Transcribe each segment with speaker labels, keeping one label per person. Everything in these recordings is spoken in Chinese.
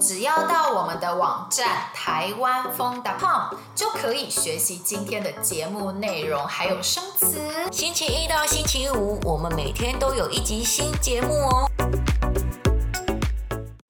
Speaker 1: 只要到我们的网站台湾风 .com 就可以学习今天的节目内容，还有生词。
Speaker 2: 星期一到星期五，我们每天都有一集新节目哦。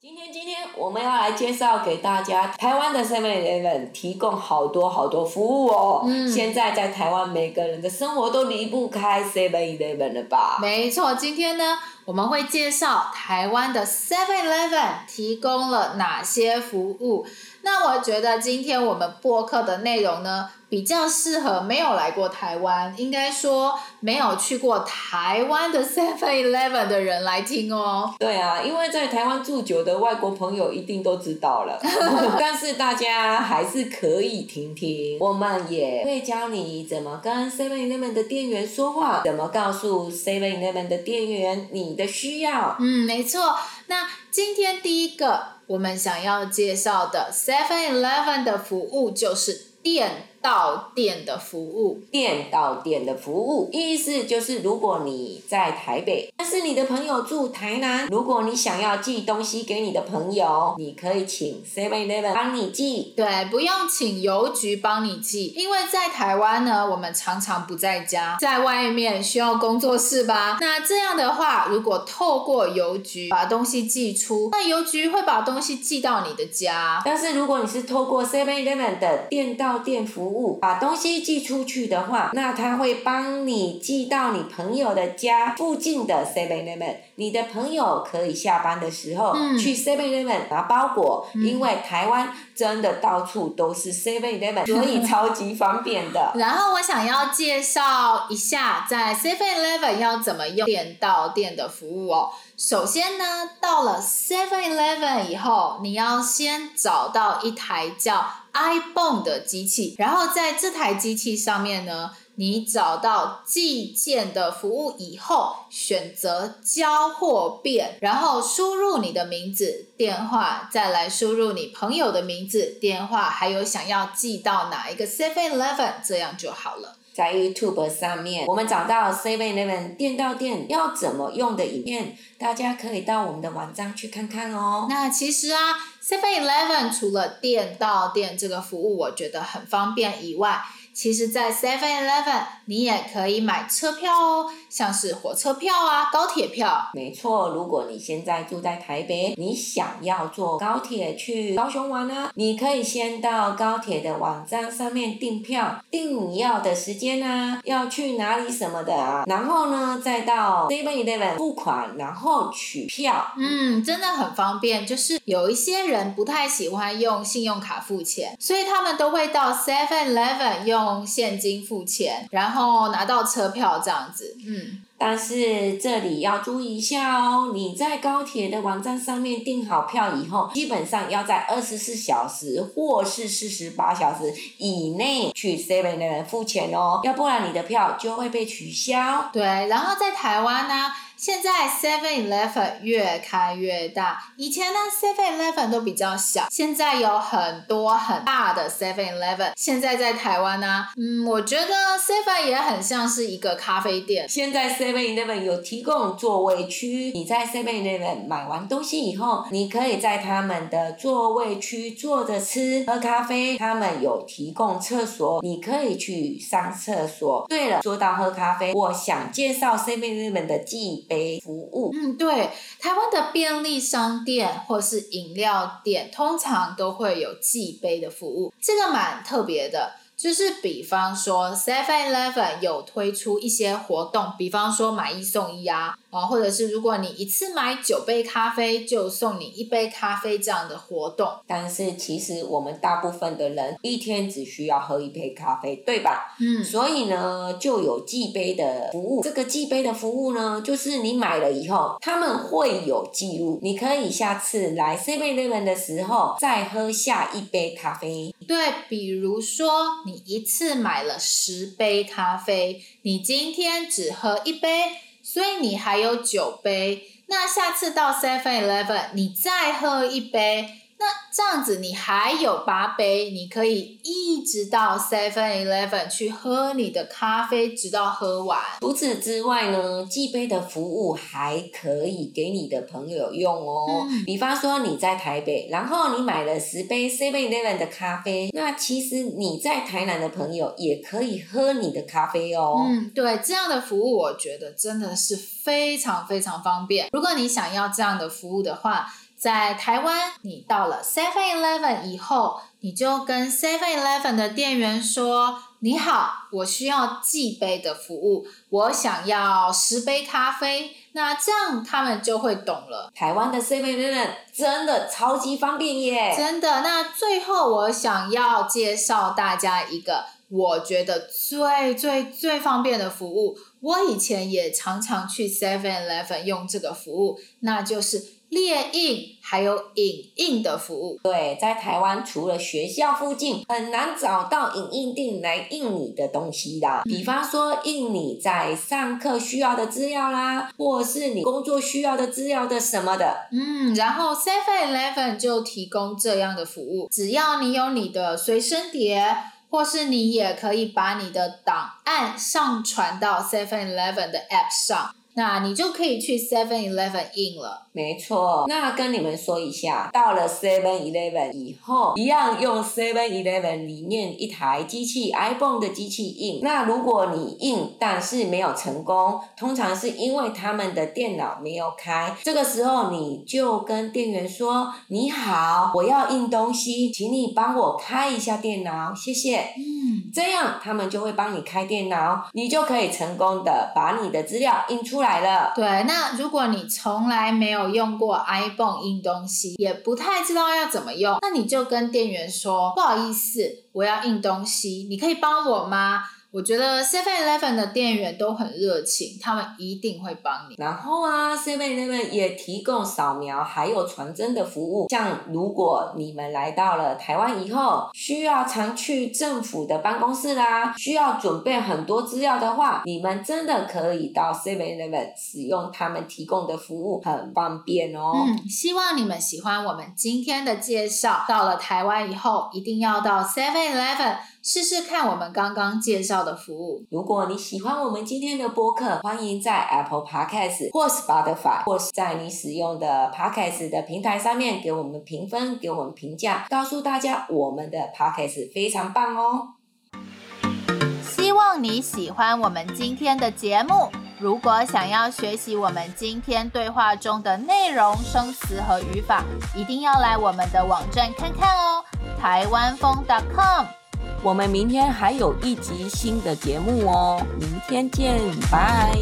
Speaker 2: 今天，今天我们要来介绍给大家，台湾的 Seven Eleven 提供好多好多服务哦。嗯，现在在台湾，每个人的生活都离不开 Seven Eleven 了吧？
Speaker 1: 没错，今天呢，我们会介绍台湾的 Seven Eleven 提供了哪些服务。那我觉得今天我们播客的内容呢，比较适合没有来过台湾，应该说没有去过台湾的 Seven Eleven 的人来听哦。
Speaker 2: 对啊，因为在台湾住久的外国朋友一定都知道了，但是大家还是可以听听。我们也会教你怎么跟 Seven Eleven 的店员说话，怎么告诉 Seven Eleven 的店员你的需要。
Speaker 1: 嗯，没错。那今天第一个我们想要介绍的 Seven Eleven 的服务就是电到店的服务，
Speaker 2: 店到店的服务，意思就是如果你在台北，但是你的朋友住台南，如果你想要寄东西给你的朋友，你可以请 Seven Eleven 帮你寄。
Speaker 1: 对，不用请邮局帮你寄，因为在台湾呢，我们常常不在家，在外面需要工作室吧？那这样的话，如果透过邮局把东西寄出，那邮局会把东西寄到你的家。
Speaker 2: 但是如果你是透过 Seven Eleven 的店到店服务，把东西寄出去的话，那他会帮你寄到你朋友的家附近的 Seven Eleven。你的朋友可以下班的时候去 Seven Eleven 拿包裹，嗯、因为台湾真的到处都是 Seven Eleven，所以超级方便的。
Speaker 1: 然后我想要介绍一下，在 Seven Eleven 要怎么用店到店的服务哦。首先呢，到了 Seven Eleven 以后，你要先找到一台叫 ibon 的机器，然后在这台机器上面呢，你找到寄件的服务以后，选择交货便，然后输入你的名字、电话，再来输入你朋友的名字、电话，还有想要寄到哪一个 Seven Eleven，这样就好了。
Speaker 2: 在 YouTube 上面，我们找到 Seven Eleven 店到店要怎么用的影片，大家可以到我们的网站去看看哦。
Speaker 1: 那其实啊，Seven Eleven 除了店到店这个服务，我觉得很方便以外，其实，在 Seven Eleven 你也可以买车票哦，像是火车票啊、高铁票。
Speaker 2: 没错，如果你现在住在台北，你想要坐高铁去高雄玩呢，你可以先到高铁的网站上面订票，订你要的时间啊，要去哪里什么的啊，然后呢，再到 Seven Eleven 付款，然后取票。
Speaker 1: 嗯，真的很方便。就是有一些人不太喜欢用信用卡付钱，所以他们都会到 Seven Eleven 用。用现金付钱，然后拿到车票这样子。嗯，
Speaker 2: 但是这里要注意一下哦，你在高铁的网站上面订好票以后，基本上要在二十四小时或是四十八小时以内去 Seven 的人付钱哦，要不然你的票就会被取消。
Speaker 1: 对，然后在台湾呢。现在 Seven Eleven 越开越大，以前呢 Seven Eleven 都比较小，现在有很多很大的 Seven Eleven。现在在台湾呢，嗯，我觉得 Seven 也很像是一个咖啡店。
Speaker 2: 现在 Seven Eleven 有提供座位区，你在 Seven Eleven 买完东西以后，你可以在他们的座位区坐着吃喝咖啡。他们有提供厕所，你可以去上厕所。对了，说到喝咖啡，我想介绍 Seven Eleven 的记忆杯服务，
Speaker 1: 嗯，对，台湾的便利商店或是饮料店，通常都会有寄杯的服务，这个蛮特别的。就是比方说，Seven Eleven 有推出一些活动，比方说买一送一啊，啊，或者是如果你一次买九杯咖啡，就送你一杯咖啡这样的活动。
Speaker 2: 但是其实我们大部分的人一天只需要喝一杯咖啡，对吧？嗯。所以呢，就有寄杯的服务。这个寄杯的服务呢，就是你买了以后，他们会有记录，你可以下次来 Seven Eleven 的时候再喝下一杯咖啡。
Speaker 1: 对，比如说你一次买了十杯咖啡，你今天只喝一杯，所以你还有九杯。那下次到 Seven Eleven，你再喝一杯，那这样子你还有八杯，你可以一直到 Seven Eleven 去喝你的咖啡，直到喝完。
Speaker 2: 除此之外呢，寄杯的服务还可以给你的朋友用哦。嗯、比方说你在台北，然后你买了十杯 Seven Eleven 的咖啡，那其实你在台南的朋友也可以喝你的咖啡哦。
Speaker 1: 嗯，对，这样的服务我觉得真的是非常非常方便。如果你想要这样的服务的话，在台湾，你到了 Seven Eleven 以后，你就跟 Seven Eleven 的店员说：“你好，我需要寄杯的服务，我想要十杯咖啡。”那这样他们就会懂了。
Speaker 2: 台湾的 Seven Eleven 真的超级方便耶！
Speaker 1: 真的。那最后我想要介绍大家一个我觉得最最最方便的服务，我以前也常常去 Seven Eleven 用这个服务，那就是。列印还有影印的服务，
Speaker 2: 对，在台湾除了学校附近，很难找到影印店来印你的东西的。嗯、比方说，印你在上课需要的资料啦，或是你工作需要的资料的什么的。
Speaker 1: 嗯，然后 Seven Eleven 就提供这样的服务，只要你有你的随身碟，或是你也可以把你的档案上传到 Seven Eleven 的 App 上。那你就可以去 Seven Eleven 印了。
Speaker 2: 没错，那跟你们说一下，到了 Seven Eleven 以后，一样用 Seven Eleven 里面一台机器 iPhone 的机器印。那如果你印，但是没有成功，通常是因为他们的电脑没有开。这个时候，你就跟店员说：“你好，我要印东西，请你帮我开一下电脑，谢谢。”嗯，这样他们就会帮你开电脑，你就可以成功的把你的资料印出出来了。
Speaker 1: 对，那如果你从来没有用过 iPhone 印东西，也不太知道要怎么用，那你就跟店员说，不好意思，我要印东西，你可以帮我吗？我觉得 Seven Eleven 的店员都很热情，他们一定会帮你。
Speaker 2: 然后啊，Seven Eleven 也提供扫描还有传真的服务。像如果你们来到了台湾以后，需要常去政府的办公室啦，需要准备很多资料的话，你们真的可以到 Seven Eleven 使用他们提供的服务，很方便哦。
Speaker 1: 嗯，希望你们喜欢我们今天的介绍。到了台湾以后，一定要到 Seven Eleven。试试看我们刚刚介绍的服务。
Speaker 2: 如果你喜欢我们今天的播客，欢迎在 Apple Podcast 或 Spotify 或是在你使用的 Podcast 的平台上面给我们评分，给我们评价，告诉大家我们的 Podcast 非常棒哦。
Speaker 1: 希望你喜欢我们今天的节目。如果想要学习我们今天对话中的内容、生词和语法，一定要来我们的网站看看哦，台湾风 .com。
Speaker 2: 我们明天还有一集新的节目哦，明天见，拜。